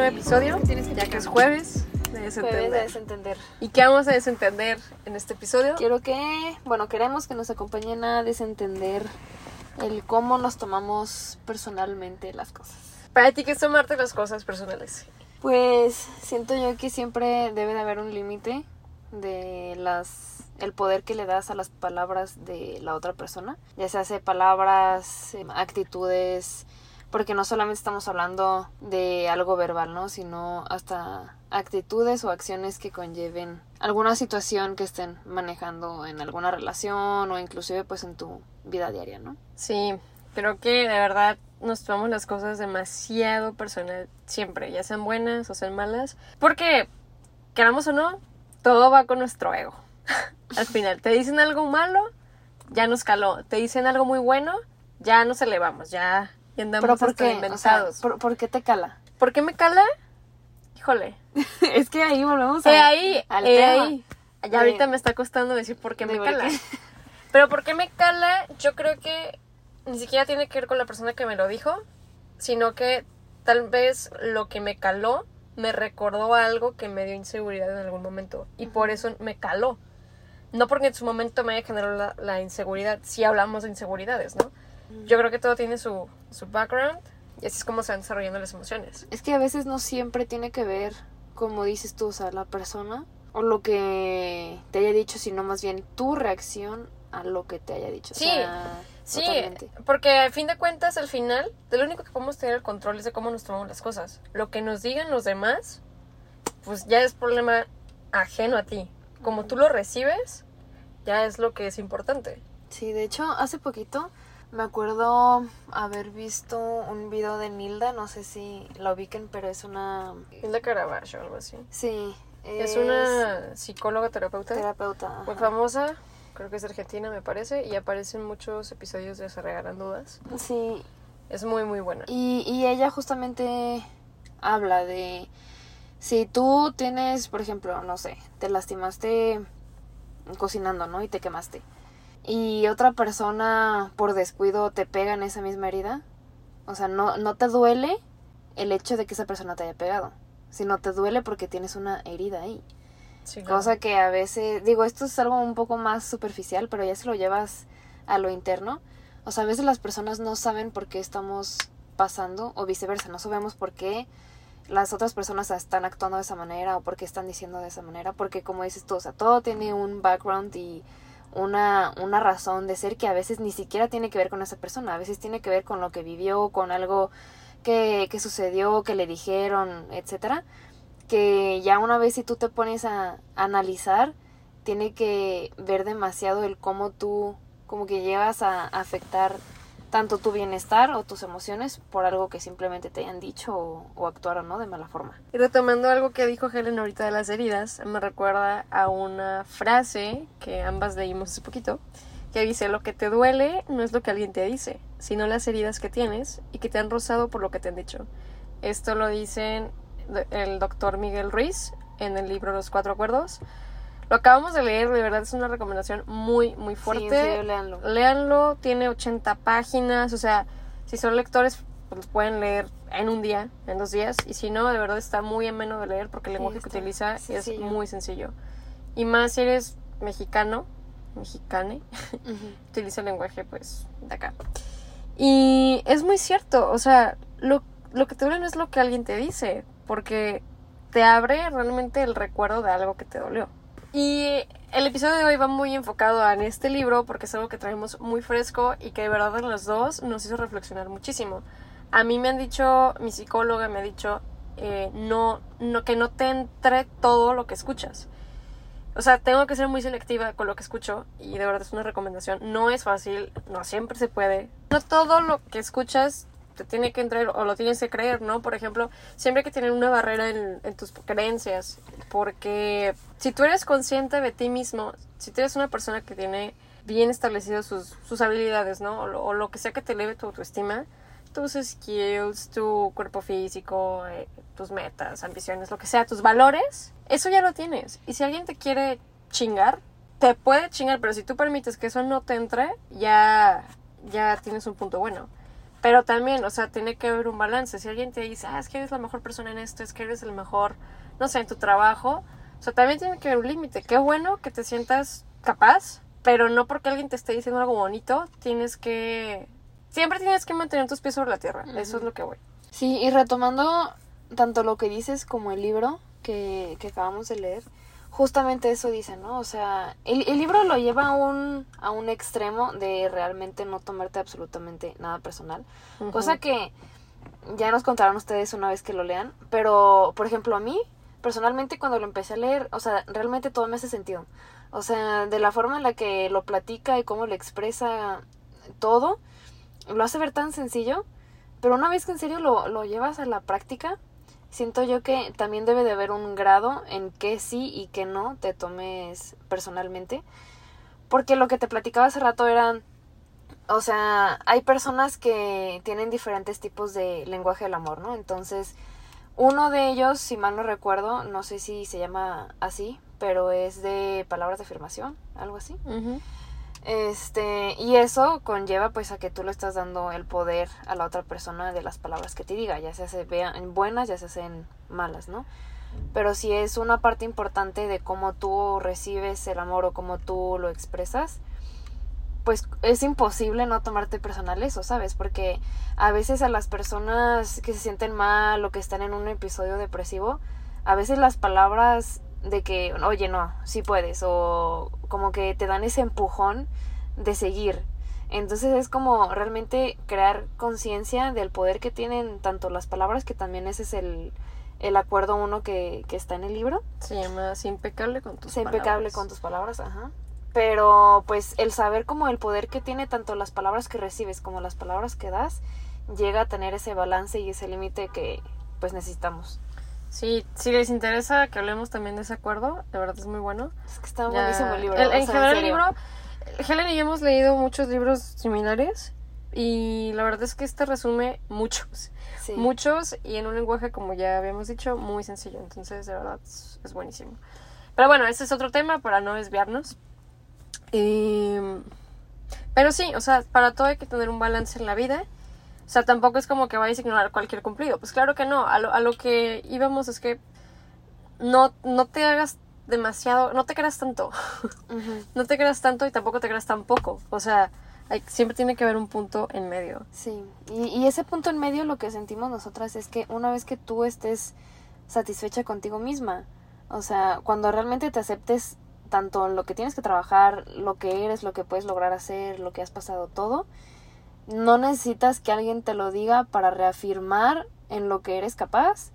nuevo episodio, tienes que ya que es jueves de Jueves desentender. de desentender. ¿Y qué vamos a desentender en este episodio? Quiero que, bueno, queremos que nos acompañen a desentender el cómo nos tomamos personalmente las cosas. Para ti, ¿qué es tomarte las cosas personales? Pues siento yo que siempre debe de haber un límite de las el poder que le das a las palabras de la otra persona, ya sea hace palabras, eh, actitudes, porque no solamente estamos hablando de algo verbal, ¿no? Sino hasta actitudes o acciones que conlleven alguna situación que estén manejando en alguna relación o inclusive pues en tu vida diaria, ¿no? Sí, creo que de verdad nos tomamos las cosas demasiado personal siempre, ya sean buenas o sean malas, porque queramos o no, todo va con nuestro ego. Al final, te dicen algo malo, ya nos caló, te dicen algo muy bueno, ya nos elevamos, ya, andamos Pero ¿por? O sea, inventados. ¿por, por qué te cala? ¿Por qué me cala? Híjole. es que ahí volvemos a, ahí, al tema. ahí. Ya De- ahorita me está costando decir por qué de me cala. qué. Pero por qué me cala, yo creo que ni siquiera tiene que ver con la persona que me lo dijo, sino que tal vez lo que me caló me recordó algo que me dio inseguridad en algún momento. Y por eso me caló. No porque en su momento me haya generado la, la inseguridad. Si hablamos de inseguridades, ¿no? Yo creo que todo tiene su, su background y así es como se van desarrollando las emociones. Es que a veces no siempre tiene que ver, como dices tú, o sea, la persona o lo que te haya dicho, sino más bien tu reacción a lo que te haya dicho. O Sí, sea, Sí, totalmente. porque al fin de cuentas, al final, de lo único que podemos tener el control es de cómo nos tomamos las cosas. Lo que nos digan los demás, pues ya es problema ajeno a ti. Como tú lo recibes, ya es lo que es importante. Sí, de hecho, hace poquito me acuerdo haber visto un video de Nilda, no sé si la ubiquen, pero es una... La Caravaggio o algo así. Sí, Es, una psicóloga terapeuta terapeuta. muy ajá. famosa, creo que es argentina, me parece, y aparece en muchos episodios de Se Regalan Dudas. Sí, Es muy, muy buena. Y, y ella justamente habla de si tú tienes, por ejemplo, no sé, te lastimaste cocinando, ¿no? Y te quemaste. Y otra persona por descuido te pega en esa misma herida. O sea, no, no te duele el hecho de que esa persona te haya pegado, sino te duele porque tienes una herida ahí. Sí, claro. Cosa que a veces, digo, esto es algo un poco más superficial, pero ya se lo llevas a lo interno. O sea, a veces las personas no saben por qué estamos pasando o viceversa, no sabemos por qué las otras personas están actuando de esa manera o por qué están diciendo de esa manera, porque como dices tú, o sea, todo tiene un background y una, una razón de ser que a veces ni siquiera tiene que ver con esa persona, a veces tiene que ver con lo que vivió, con algo que, que sucedió, que le dijeron, etcétera que ya una vez si tú te pones a analizar, tiene que ver demasiado el cómo tú, como que llevas a afectar tanto tu bienestar o tus emociones por algo que simplemente te hayan dicho o, o actuaron, ¿no? De mala forma. Y retomando algo que dijo Helen ahorita de las heridas, me recuerda a una frase que ambas leímos hace poquito, que dice, lo que te duele no es lo que alguien te dice, sino las heridas que tienes y que te han rozado por lo que te han dicho. Esto lo dicen el doctor Miguel Ruiz en el libro Los Cuatro Acuerdos. Lo acabamos de leer, de verdad es una recomendación muy, muy fuerte. Sí, en serio, léanlo. Léanlo, tiene 80 páginas, o sea, si son lectores, pues lo pueden leer en un día, en dos días, y si no, de verdad está muy ameno de leer porque el Sí, lenguaje que utiliza sencillo. es muy sencillo. Y más si eres mexicano, mexicane, utiliza el lenguaje pues de acá. Y es muy cierto, o sea, lo, lo que te duele no es lo que alguien te dice, porque te abre realmente el recuerdo de algo que te dolió. Y el episodio de hoy va muy enfocado en este libro porque es algo que traemos muy fresco y que de verdad en los dos nos hizo reflexionar muchísimo. A mí me han dicho, mi psicóloga me ha dicho, eh, no, no, que no te entre todo lo que escuchas. O sea, tengo que ser muy selectiva con lo que escucho y de verdad es una recomendación. No es fácil, no siempre se puede. No todo lo que escuchas te tiene que entrar o lo tienes que creer, ¿no? Por ejemplo, siempre hay que tener una barrera en, en tus creencias porque si tú eres consciente de ti mismo, si tú eres una persona que tiene bien establecidas sus, sus habilidades, ¿no? O lo, o lo que sea que te eleve tu autoestima, tus skills, tu cuerpo físico, eh, tus metas, ambiciones, lo que sea, tus valores, eso ya lo tienes. Y si alguien te quiere chingar, te puede chingar, pero si tú permites que eso no te entre, ya, ya tienes un punto bueno. Pero también, o sea, tiene que haber un balance. Si alguien te dice, ah, es que eres la mejor persona en esto, es que eres el mejor, no sé, en tu trabajo, o sea, también tiene que haber un límite. Qué bueno que te sientas capaz, pero no porque alguien te esté diciendo algo bonito, tienes que... Siempre tienes que mantener tus pies sobre la tierra. Eso es lo que voy. Sí, y retomando tanto lo que dices como el libro que, que acabamos de leer, justamente eso dice, ¿no? O sea, el, el libro lo lleva a un, a un extremo de realmente no tomarte absolutamente nada personal. Cosa que ya nos contarán ustedes una vez que lo lean. Pero, por ejemplo, a mí, personalmente, cuando lo empecé a leer, o sea, realmente todo me hace sentido. O sea, de la forma en la que lo platica y cómo lo expresa todo, lo hace ver tan sencillo. Pero una vez que en serio lo, lo llevas a la práctica, siento yo que también debe de haber un grado en que sí y que no te tomes personalmente. Porque lo que te platicaba hace rato eran, o sea, hay personas que tienen diferentes tipos de lenguaje del amor, ¿no? Entonces, uno de ellos, si mal no recuerdo, no sé si se llama así, pero es de palabras de afirmación, algo así. Este, y eso conlleva pues a que tú le estás dando el poder a la otra persona de las palabras que te diga, ya sea se vean buenas, ya se hacen malas, ¿no? Pero si es una parte importante de cómo tú recibes el amor o cómo tú lo expresas, pues es imposible no tomarte personal eso, ¿sabes? Porque a veces a las personas que se sienten mal o que están en un episodio depresivo, a veces las palabras de que, oye, no, sí puedes, o como que te dan ese empujón de seguir. Entonces es como realmente crear conciencia del poder que tienen tanto las palabras, que también ese es el, el acuerdo uno que, que está en el libro. Se llama impecable con tus palabras. impecable con tus palabras, ajá. Pero pues el saber como el poder que tiene tanto las palabras que recibes como las palabras que das, llega a tener ese balance y ese límite que pues necesitamos. Sí, si les interesa que hablemos también de ese acuerdo, de verdad es muy bueno. Es que está buenísimo el libro. en general el libro, Helen y yo hemos leído muchos libros similares y la verdad es que este resume muchos. Muchos y en un lenguaje, como ya habíamos dicho, muy sencillo. Entonces, de verdad, es, buenísimo. Pero bueno, ese es otro tema para no desviarnos. Em, pero sí, o sea, para todo hay que tener un balance en la vida o sea, tampoco es como que vayas a ignorar cualquier cumplido. Pues claro que no. A lo, a lo que íbamos es que no, no te hagas demasiado, no te creas tanto. no te creas tanto y tampoco te creas tan poco. O sea, hay, siempre tiene que haber un punto en medio. Sí, y, y, ese punto en medio lo que sentimos nosotras es que una vez que tú estés satisfecha contigo misma, o sea, cuando realmente te aceptes tanto en lo que tienes que trabajar, lo que eres, lo que puedes lograr hacer, lo que has pasado, todo, no necesitas que alguien te lo diga para reafirmar en lo que eres capaz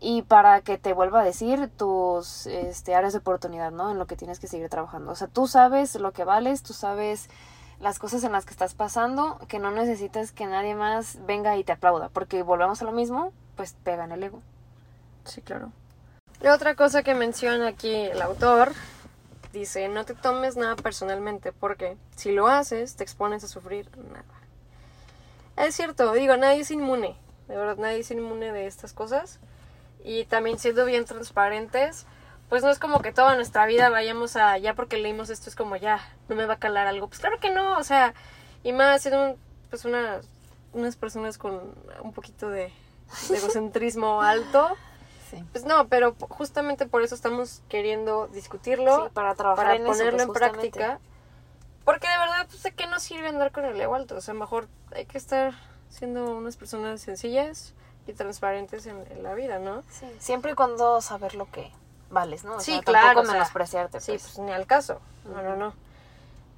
y para que te vuelva a decir tus este, áreas de oportunidad, ¿no? En lo que tienes que seguir trabajando. O sea, tú sabes lo que vales, tú sabes las cosas en las que estás pasando, que no necesitas que nadie más venga y te aplauda, porque volvemos a lo mismo, pues pegan el ego. Sí, claro. Y otra cosa que menciona aquí el autor dice, no te tomes nada personalmente, porque si lo haces, te expones a sufrir nada. Es cierto, digo, nadie es inmune, de verdad, nadie es inmune de estas cosas. Y también siendo bien transparentes, pues no es como que toda nuestra vida vayamos a, ya porque leímos esto es como ya, no me va a calar algo. Pues claro que no, o sea, y más siendo pues una, unas personas con un poquito de, egocentrismo alto. Pues no, pero justamente por eso estamos queriendo discutirlo, para trabajar para ponerlo pues, en práctica porque de verdad, pues, ¿de qué nos sirve andar con el ego alto? O sea, mejor hay que estar siendo unas personas sencillas y transparentes en, la vida, ¿no? Sí, siempre y cuando saber lo que vales, ¿no? O sí, sea, claro. menospreciarte. Sí, pues. pues ni al caso. No, no, no.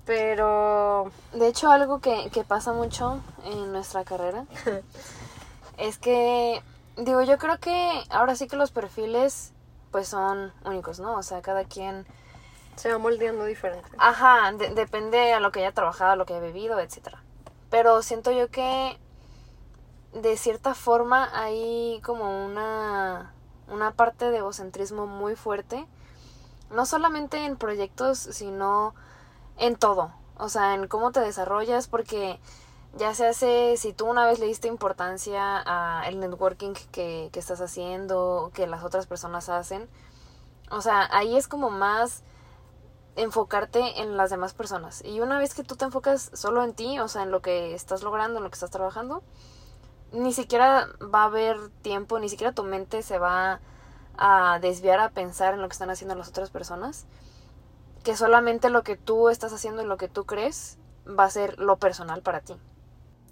Pero... De hecho, algo que, que pasa mucho en nuestra carrera es que, digo, yo creo que ahora sí que los perfiles pues son únicos, ¿no? O sea, cada quien se va moldeando diferente. Ajá, depende a lo que haya trabajado, a lo que haya vivido, etc. Pero siento yo que de cierta forma hay como una, una parte de egocentrismo muy fuerte. No solamente en proyectos, sino en todo. O sea, en cómo te desarrollas, porque ya se hace, si tú una vez le diste importancia al networking que, que estás haciendo, que las otras personas hacen, o sea, ahí es como más enfocarte en las demás personas. Y una vez que tú te enfocas solo en ti, o sea, en lo que estás logrando, en lo que estás trabajando, ni siquiera va a haber tiempo, ni siquiera tu mente se va a desviar a pensar en lo que están haciendo las otras personas. Que solamente lo que tú estás haciendo y lo que tú crees va a ser lo personal para ti.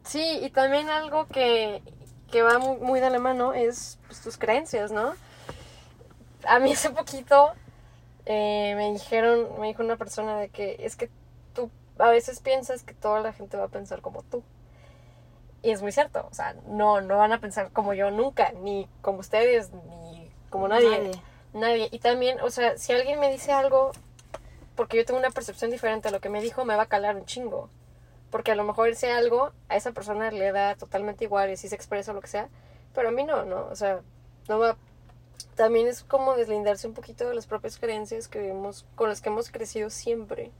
Sí, y también algo que, que va muy, muy de la mano es pues, tus creencias, ¿no? A mí hace poquito eh, me dijeron, me dijo una persona de que es que tú a veces piensas que toda la gente va a pensar como tú. Y es muy cierto, o sea, no, no van a pensar como yo nunca, ni como ustedes, ni como nadie. Nadie. Nadie. Y también, o sea, si alguien me dice algo, porque yo tengo una percepción diferente a lo que me dijo, me va a calar un chingo. Porque a lo mejor ese algo a esa persona le da totalmente igual y así se expresa o lo que sea, pero a mí no, ¿no? O sea, no va... También es como deslindarse un poquito de las propias creencias que hemos, con las que hemos crecido siempre.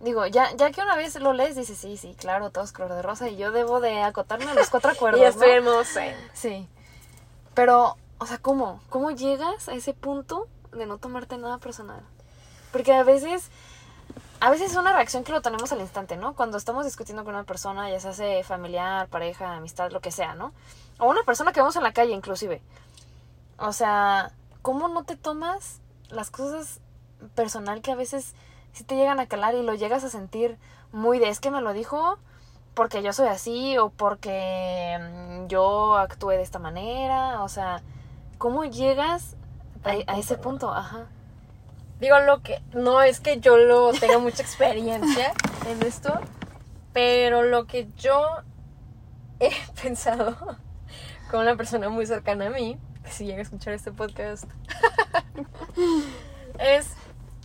Digo, ya, ya que una vez lo lees, dices, sí, sí, claro, todo es color de rosa y yo debo de acotarme a los cuatro acuerdos, y. Sí. Pero, o sea, ¿cómo? ¿Cómo llegas a ese punto de no tomarte nada personal? Porque a veces, a veces es una reacción que lo tenemos al instante, ¿no? Cuando estamos discutiendo con una persona, ya se hace familiar, pareja, amistad, lo que sea, ¿no? O una persona que vemos en la calle, inclusive. O sea, ¿cómo no te tomas las cosas personal que a veces sí te llegan a calar y lo llegas a sentir muy de es que me lo dijo porque yo soy así o porque mm, yo actué de esta manera? O sea, ¿cómo llegas a, a ese punto? Ajá. Digo, lo que no es que yo lo tenga mucha experiencia en esto, pero lo que yo he pensado con una persona muy cercana a mí, si llega a escuchar este podcast, es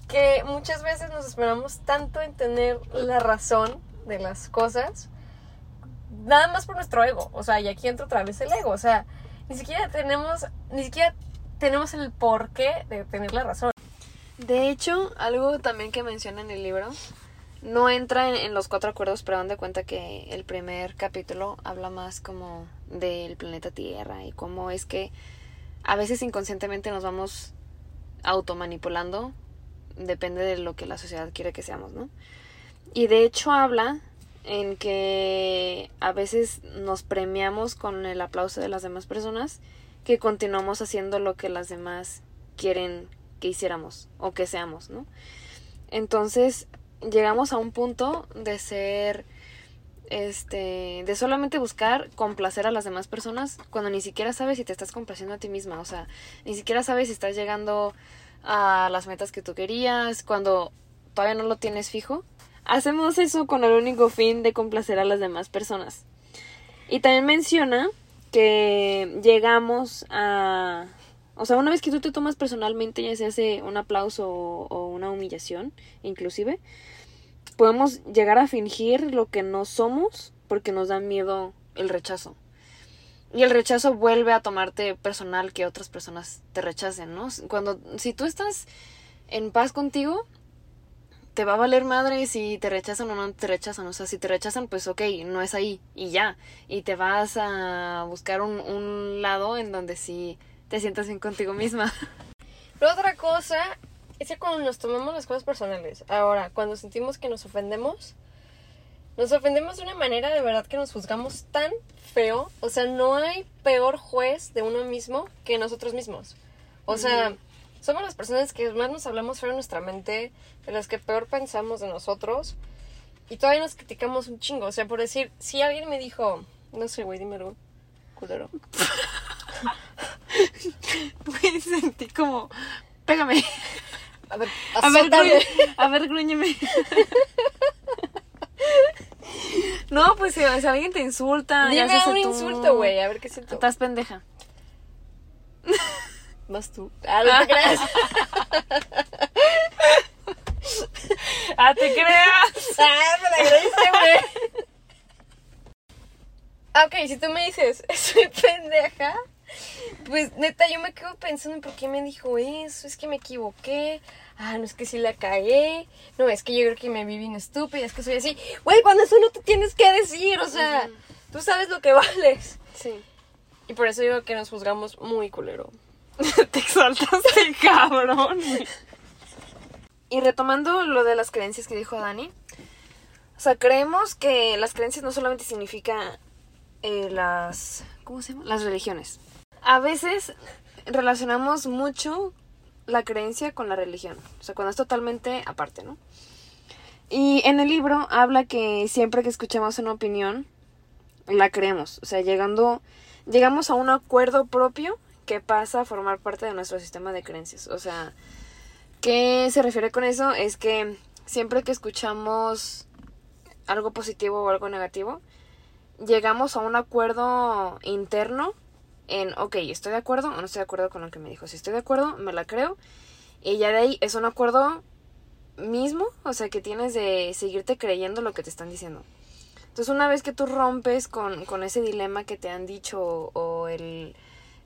que muchas veces nos esperamos tanto en tener la razón de las cosas, nada más por nuestro ego. O sea, y aquí entra otra vez el ego. O sea, ni siquiera tenemos, ni siquiera tenemos el porqué de tener la razón. De hecho, algo también que menciona en el libro, no entra en, en los cuatro acuerdos, pero dan de cuenta que el primer capítulo habla más como del planeta Tierra y cómo es que a veces inconscientemente nos vamos automanipulando, depende de lo que la sociedad quiere que seamos, ¿no? Y de hecho habla en que a veces nos premiamos con el aplauso de las demás personas que continuamos haciendo lo que las demás quieren que hiciéramos o que seamos, ¿no? Entonces llegamos a un punto de ser, este, de solamente buscar complacer a las demás personas cuando ni siquiera sabes si te estás complaciendo a ti misma, o sea, ni siquiera sabes si estás llegando a las metas que tú querías, cuando todavía no lo tienes fijo. Hacemos eso con el único fin de complacer a las demás personas. Y también menciona que llegamos a... O sea, una vez que tú te tomas personalmente, ya se hace un aplauso o, o una humillación, inclusive, podemos llegar a fingir lo que no somos porque nos da miedo el rechazo. Y el rechazo vuelve a tomarte personal que otras personas te rechacen, ¿no? Cuando, si tú estás en paz contigo, te va a valer madre si te rechazan o no te rechazan. O sea, si te rechazan, pues ok, no es ahí y ya. Y te vas a buscar un, un lado en donde sí te sientas bien contigo misma. Pero otra cosa es que cuando nos tomamos las cosas personales, ahora, cuando sentimos que nos ofendemos, nos ofendemos de una manera de verdad que nos juzgamos tan feo. O sea, no hay peor juez de uno mismo que nosotros mismos. O sea, somos las personas que más nos hablamos fuera de nuestra mente, de las que peor pensamos de nosotros. Y todavía nos criticamos un chingo. O sea, por decir, si alguien me dijo, no sé, güey, dime algo, culero. Me sentí como, pégame. A ver, A ver, azótame. a ver, grúñeme. No, pues si, si alguien te insulta, ya Dime se un tú- insulto, güey, a ver qué siento. Estás pendeja. Más tú. Ah, no te creas. ¡Ah, te creas! Ah, me la agradeciste, güey. Ok, si tú me dices, soy pendeja, pues neta, yo me quedo pensando en por qué me dijo eso, es que me equivoqué, ah, no es que sí la cagué, no, es que yo creo que me vi bien estúpida, es que soy así. Güey, cuando eso no te tienes que decir, o sea, tú sabes lo que vales. Sí. Y por eso digo que nos juzgamos muy culero. te exaltaste, cabrón. y retomando lo de las creencias que dijo Dani, o sea, creemos que las creencias no solamente significan eh, las, ¿cómo se llama? Las religiones. A veces relacionamos mucho la creencia con la religión, o sea, cuando es totalmente aparte, ¿no? Y en el libro habla que siempre que escuchamos una opinión, la creemos, o sea, llegando, llegamos a un acuerdo propio que pasa a formar parte de nuestro sistema de creencias, o sea, ¿qué se refiere con eso? Es que siempre que escuchamos algo positivo o algo negativo, llegamos a un acuerdo interno en, ok, estoy de acuerdo o no estoy de acuerdo con lo que me dijo. Si estoy de acuerdo, me la creo. Y ya de ahí es un acuerdo mismo, o sea, que tienes de seguirte creyendo lo que te están diciendo. Entonces, una vez que tú rompes con, con ese dilema que te han dicho o, el,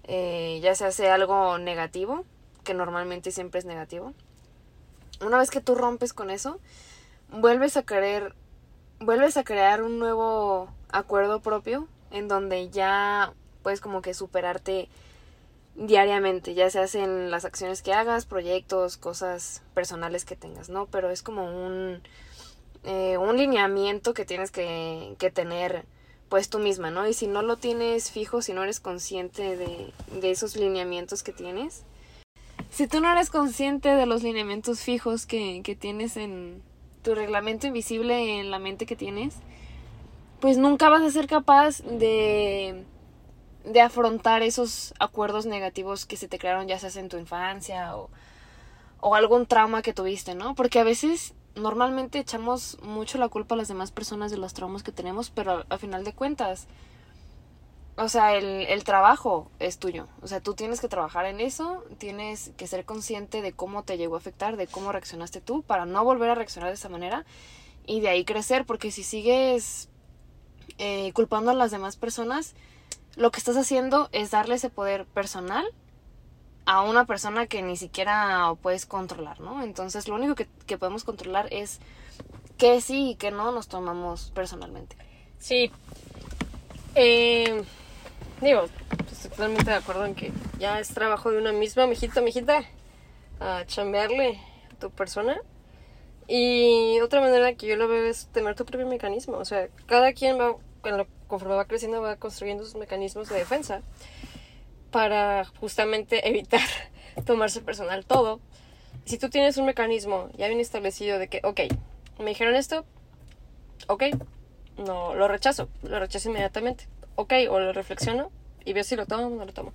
eh, ya se hace algo negativo, que normalmente siempre es negativo, una vez que tú rompes con eso, vuelves a querer, vuelves a crear un nuevo acuerdo propio en donde ya puedes como que superarte diariamente, ya se hacen las acciones que hagas, proyectos, cosas personales que tengas, ¿no? Pero es como un, eh, un lineamiento que tienes que, que, tener pues tú misma, ¿no? Y si no lo tienes fijo, si no eres consciente de, de esos lineamientos que tienes, si tú no eres consciente de los lineamientos fijos que, que tienes en tu reglamento invisible en la mente que tienes, pues nunca vas a ser capaz de de afrontar esos acuerdos negativos que se te crearon ya sea en tu infancia o, o algún trauma que tuviste, ¿no? Porque a veces normalmente echamos mucho la culpa a las demás personas de los traumas que tenemos, pero a, final de cuentas, o sea, el, el, trabajo es tuyo. O sea, tú tienes que trabajar en eso, tienes que ser consciente de cómo te llegó a afectar, de cómo reaccionaste tú, para no volver a reaccionar de esa manera y de ahí crecer, porque si sigues eh, culpando a las demás personas, lo que estás haciendo es darle ese poder personal a una persona que ni siquiera puedes controlar, ¿no? Entonces lo único que, podemos controlar es que sí y que no nos tomamos personalmente. Sí. Eh, digo, estoy totalmente de acuerdo en que ya es trabajo de una misma, mijita, mijita, a chambearle a tu persona. Y otra manera que yo lo veo es tener tu propio mecanismo. O sea, cada quien va conforme va creciendo, va construyendo sus mecanismos de defensa para justamente evitar tomarse personal todo. Si tú tienes un mecanismo ya bien establecido de que, ok, me dijeron esto, ok, no lo rechazo, lo rechazo inmediatamente, ok, o lo reflexiono y veo si lo tomo o no lo tomo.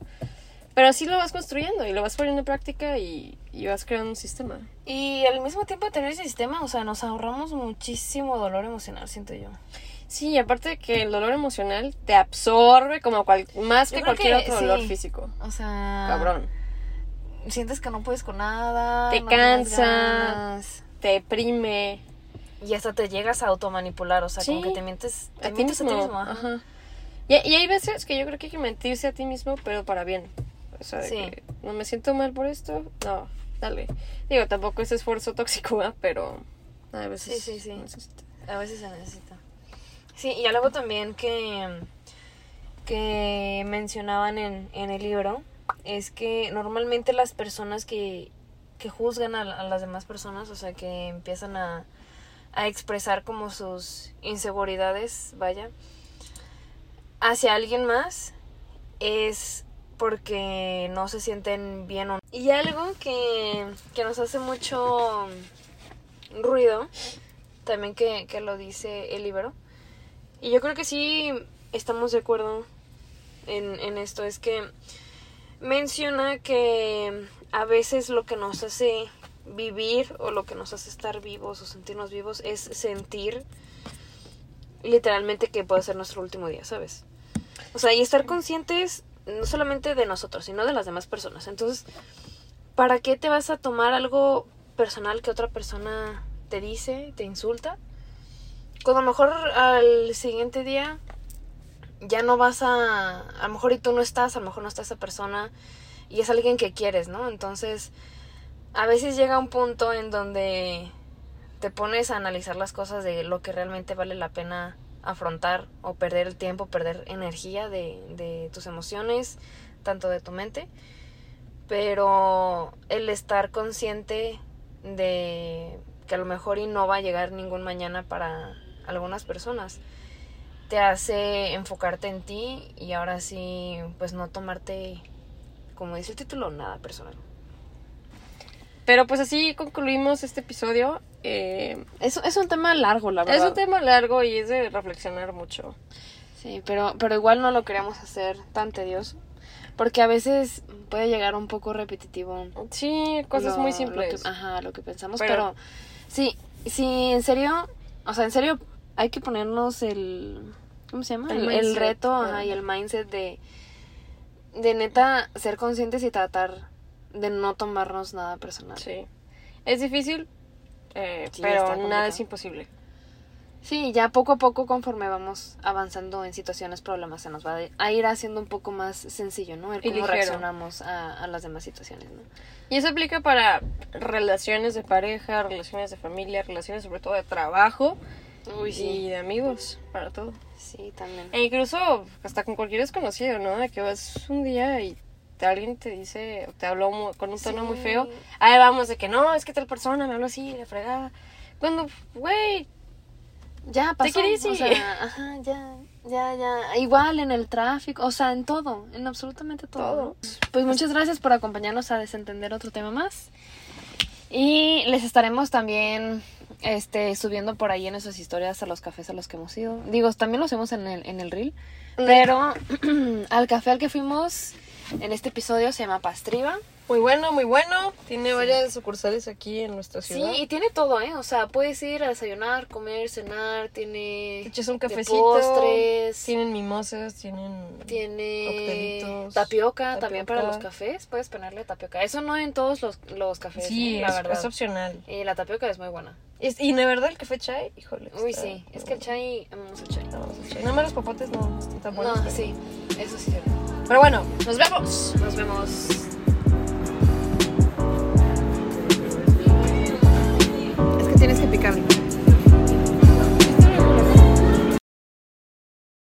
Pero así lo vas construyendo y lo vas poniendo en práctica y, y, vas creando un sistema. Y al mismo tiempo tener ese sistema, o sea, nos ahorramos muchísimo dolor emocional, siento yo. Sí, aparte de que el dolor emocional te absorbe como cual, más que cualquier otro dolor físico. O sea, cabrón. Sientes que no puedes con nada. Te cansa, te deprime. Y hasta te llegas a automanipular, o sea, como que te mientes, a ti mismo. Ajá. Y, y, hay veces que yo creo que hay que mentirse a ti mismo, pero para bien. O sea, de que no me siento mal por esto, no, dale. Digo, tampoco es esfuerzo tóxico, pero a veces sí, sí, sí. A veces se necesita. Sí, y algo también que, que mencionaban en, en el libro es que normalmente las personas que, que juzgan a, las demás personas, o sea, que empiezan a, a expresar como sus inseguridades, vaya, hacia alguien más, es porque no se sienten bien. Y algo que, que nos hace mucho ruido, también que, que lo dice el libro, y yo creo que sí estamos de acuerdo en, en esto. Es que menciona que a veces lo que nos hace vivir o lo que nos hace estar vivos o sentirnos vivos es sentir literalmente que puede ser nuestro último día, ¿sabes? O sea, y estar conscientes no solamente de nosotros, sino de las demás personas. Entonces, ¿para qué te vas a tomar algo personal que otra persona te dice, te insulta? Cuando a lo mejor al siguiente día ya no vas a, a lo mejor y tú no estás, a lo mejor no está esa persona y es alguien que quieres, ¿no? Entonces, a veces llega un punto en donde te pones a analizar las cosas de lo que realmente vale la pena afrontar o perder el tiempo, perder energía de, de tus emociones, tanto de tu mente, pero el estar consciente de que a lo mejor y no va a llegar ningún mañana para algunas personas. Te hace enfocarte en ti y ahora sí, pues no tomarte, como dice el título, nada personal. Pero pues así concluimos este episodio. Eh, Es, es un tema largo, la verdad. es un tema largo y es de reflexionar mucho. Sí, pero, pero igual no lo queríamos hacer tan tedioso. Porque a veces puede llegar un poco repetitivo. Sí, cosas lo- muy lo simples. que- ajá, lo que pensamos. Pero- Pero, sí, sí, en serio, o sea, en serio, hay que ponernos el. ¿Cómo se llama? El El, el mindset, reto ajá. y el mindset de. De neta ser conscientes y tratar de no tomarnos nada personal. Sí. Es difícil, eh, Sí, pero nada es imposible. Sí, ya poco a poco, conforme vamos avanzando en situaciones, problemas, se nos va a ir haciendo un poco más sencillo, ¿no? El cómo reaccionamos a, a las demás situaciones, ¿no? Y eso aplica para relaciones de pareja, relaciones de familia, relaciones sobre todo de trabajo Uy, y de amigos, para todo. Sí, también. E incluso hasta con cualquier desconocido, ¿no? De que vas un día y te- alguien te dice, o te habló con un tono muy Sí. feo. Ahí vamos, de que no, es que tal persona me habló así, de fregada. Cuando, güey, Ya pasó. quiere decir. O sea, ajá, ya, ya, ya. Igual en el tráfico, o sea, en todo, en absolutamente todo. Todo. Pues muchas gracias por acompañarnos a desentender otro tema más. Y les estaremos también este subiendo por ahí en nuestras historias a los cafés a los que hemos ido. Digo, también los hacemos en el, en el reel. Pero al café al que fuimos en este episodio se llama Pastriva. muy bueno, muy bueno. Tiene varias sucursales aquí en nuestra Sí, ciudad. y tiene todo, ¿eh? O sea, puedes ir a desayunar, comer, cenar, tiene... Te echas un cafecito. postres. Tienen mimosas, tienen... Tiene tapioca, también para los cafés. Puedes ponerle tapioca. Eso no en todos los, los cafés, Sí, ¿eh? la es, verdad. es opcional. Y la tapioca es muy buena. Y de verdad el café chai, híjole. Uy, sí. Es que el chai, amamos el chai. Amamos el chai. Nada más los popotes no están buenos. No, sí. Eso sí. Pero bueno, nos vemos. Nos vemos. es que tienes que picarle.